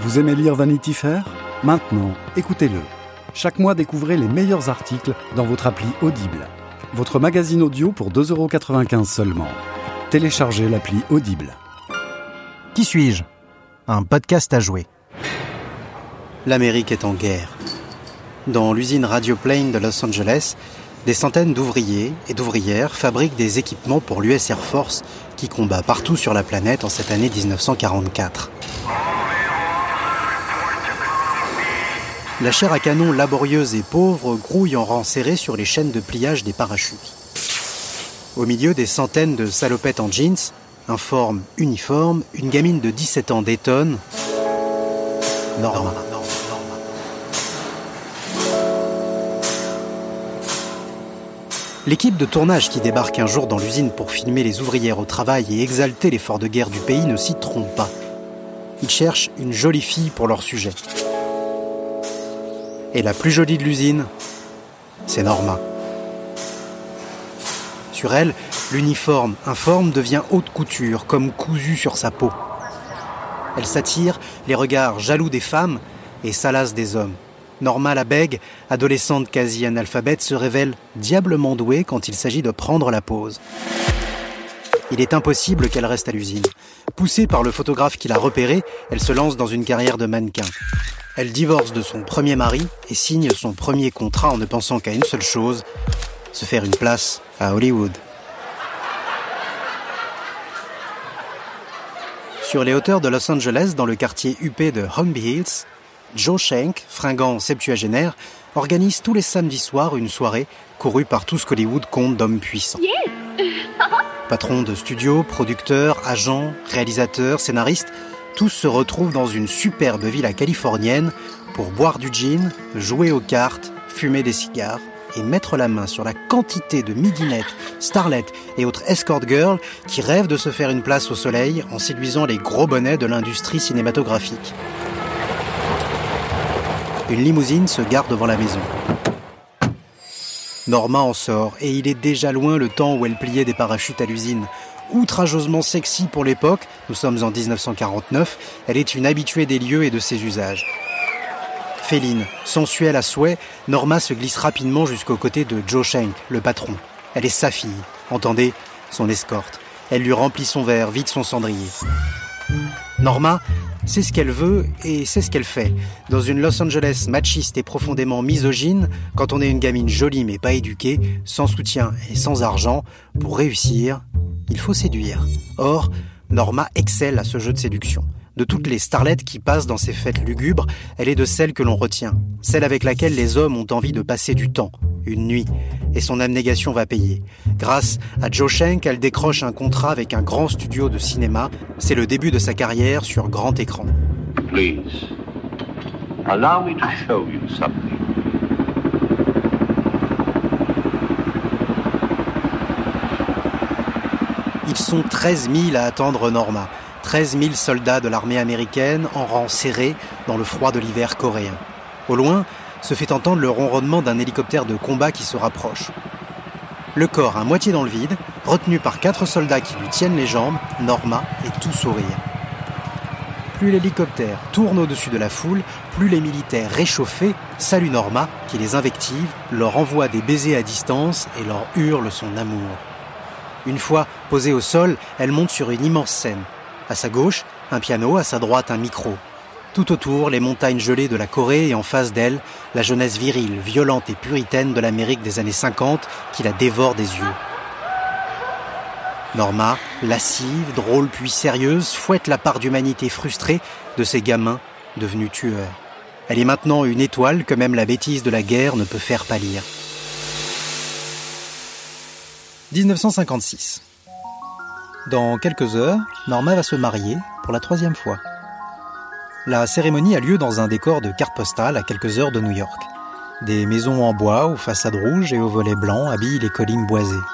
Vous aimez lire Vanity Fair? Maintenant, écoutez-le. Chaque mois, découvrez les meilleurs articles dans votre appli Audible. Votre magazine audio pour 2,95€ seulement. Téléchargez l'appli Audible. Qui suis-je? Un podcast à jouer. L'Amérique est en guerre. Dans l'usine Radio Plane de Los Angeles, des centaines d'ouvriers et d'ouvrières fabriquent des équipements pour l'US Air Force qui combat partout sur la planète en cette année 1944. La chair à canon laborieuse et pauvre grouille en rang serré sur les chaînes de pliage des parachutes. Au milieu des centaines de salopettes en jeans, informe, uniforme, une gamine de 17 ans détonne. Norma. L'équipe de tournage qui débarque un jour dans l'usine pour filmer les ouvrières au travail et exalter l'effort de guerre du pays ne s'y trompe pas. Ils cherchent une jolie fille pour leur sujet. Et la plus jolie de l'usine, c'est Norma. Sur elle, l'uniforme informe devient haute couture, comme cousu sur sa peau. Elle s'attire les regards jaloux des femmes et salace des hommes. Norma la bègue, adolescente quasi analphabète, se révèle diablement douée quand il s'agit de prendre la pause. Il est impossible qu'elle reste à l'usine. Poussée par le photographe qui l'a repérée, elle se lance dans une carrière de mannequin. Elle divorce de son premier mari et signe son premier contrat en ne pensant qu'à une seule chose, se faire une place à Hollywood. Sur les hauteurs de Los Angeles, dans le quartier huppé de Holmby Hills, Joe Shank, fringant septuagénaire, organise tous les samedis soirs une soirée courue par tout ce qu'Hollywood compte d'hommes puissants. Patron de studio, producteur, agent, réalisateur, scénariste, tous se retrouvent dans une superbe villa californienne pour boire du gin, jouer aux cartes, fumer des cigares et mettre la main sur la quantité de midinettes, starlettes et autres escort girls qui rêvent de se faire une place au soleil en séduisant les gros bonnets de l'industrie cinématographique. Une limousine se gare devant la maison. Norma en sort et il est déjà loin le temps où elle pliait des parachutes à l'usine. Outrageusement sexy pour l'époque, nous sommes en 1949, elle est une habituée des lieux et de ses usages. Féline, sensuelle à souhait, Norma se glisse rapidement jusqu'aux côtés de Joe Shank, le patron. Elle est sa fille, entendez, son escorte. Elle lui remplit son verre, vide son cendrier. Norma c'est ce qu'elle veut et c'est ce qu'elle fait. Dans une Los Angeles machiste et profondément misogyne, quand on est une gamine jolie mais pas éduquée, sans soutien et sans argent, pour réussir, il faut séduire. Or, Norma excelle à ce jeu de séduction. De toutes les starlettes qui passent dans ces fêtes lugubres, elle est de celle que l'on retient, celle avec laquelle les hommes ont envie de passer du temps, une nuit, et son abnégation va payer. Grâce à Joe Shank, elle décroche un contrat avec un grand studio de cinéma. C'est le début de sa carrière sur grand écran. Please, allow me to show you something. Ils sont 13 000 à attendre Norma. 13 000 soldats de l'armée américaine en rang serré dans le froid de l'hiver coréen. Au loin, se fait entendre le ronronnement d'un hélicoptère de combat qui se rapproche. Le corps à moitié dans le vide, retenu par quatre soldats qui lui tiennent les jambes, Norma est tout sourire. Plus l'hélicoptère tourne au-dessus de la foule, plus les militaires réchauffés saluent Norma, qui les invective, leur envoie des baisers à distance et leur hurle son amour. Une fois posée au sol, elle monte sur une immense scène. À sa gauche, un piano, à sa droite, un micro. Tout autour, les montagnes gelées de la Corée et en face d'elle, la jeunesse virile, violente et puritaine de l'Amérique des années 50 qui la dévore des yeux. Norma, lascive, drôle puis sérieuse, fouette la part d'humanité frustrée de ces gamins devenus tueurs. Elle est maintenant une étoile que même la bêtise de la guerre ne peut faire pâlir. 1956. Dans quelques heures, Norma va se marier pour la troisième fois. La cérémonie a lieu dans un décor de carte postale à quelques heures de New York. Des maisons en bois aux façades rouges et aux volets blancs habillent les collines boisées.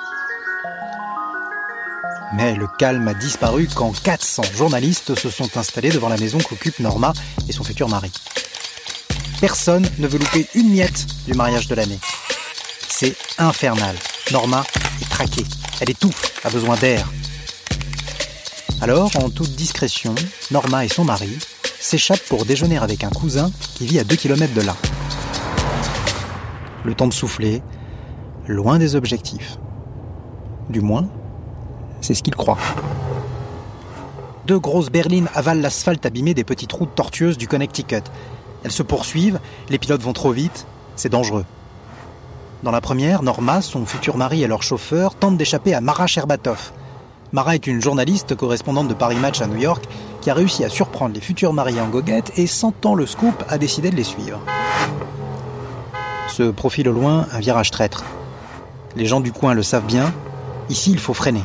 Mais le calme a disparu quand 400 journalistes se sont installés devant la maison qu'occupent Norma et son futur mari. Personne ne veut louper une miette du mariage de l'année. C'est infernal. Norma est traquée. Elle étouffe, a besoin d'air. Alors, en toute discrétion, Norma et son mari s'échappe pour déjeuner avec un cousin qui vit à 2 km de là. Le temps de souffler, loin des objectifs. Du moins, c'est ce qu'il croit. Deux grosses berlines avalent l'asphalte abîmé des petites routes tortueuses du Connecticut. Elles se poursuivent, les pilotes vont trop vite, c'est dangereux. Dans la première, Norma, son futur mari et leur chauffeur tentent d'échapper à Mara Sherbatov. Mara est une journaliste correspondante de Paris Match à New York qui a réussi à surprendre les futurs mariés en goguette et, sentant le scoop, a décidé de les suivre. Se profile au loin un virage traître. Les gens du coin le savent bien, ici il faut freiner.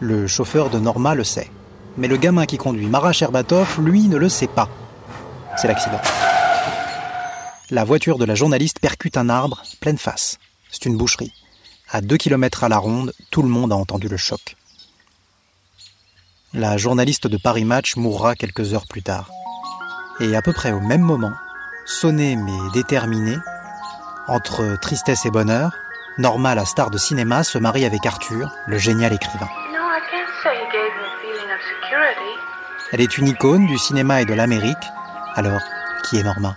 Le chauffeur de Norma le sait. Mais le gamin qui conduit Mara Sherbatov, lui, ne le sait pas. C'est l'accident. La voiture de la journaliste percute un arbre, pleine face. C'est une boucherie. À deux kilomètres à la ronde, tout le monde a entendu le choc. La journaliste de Paris Match mourra quelques heures plus tard. Et à peu près au même moment, sonnée mais déterminée, entre tristesse et bonheur, Norma, la star de cinéma, se marie avec Arthur, le génial écrivain. Elle est une icône du cinéma et de l'Amérique. Alors, qui est Norma?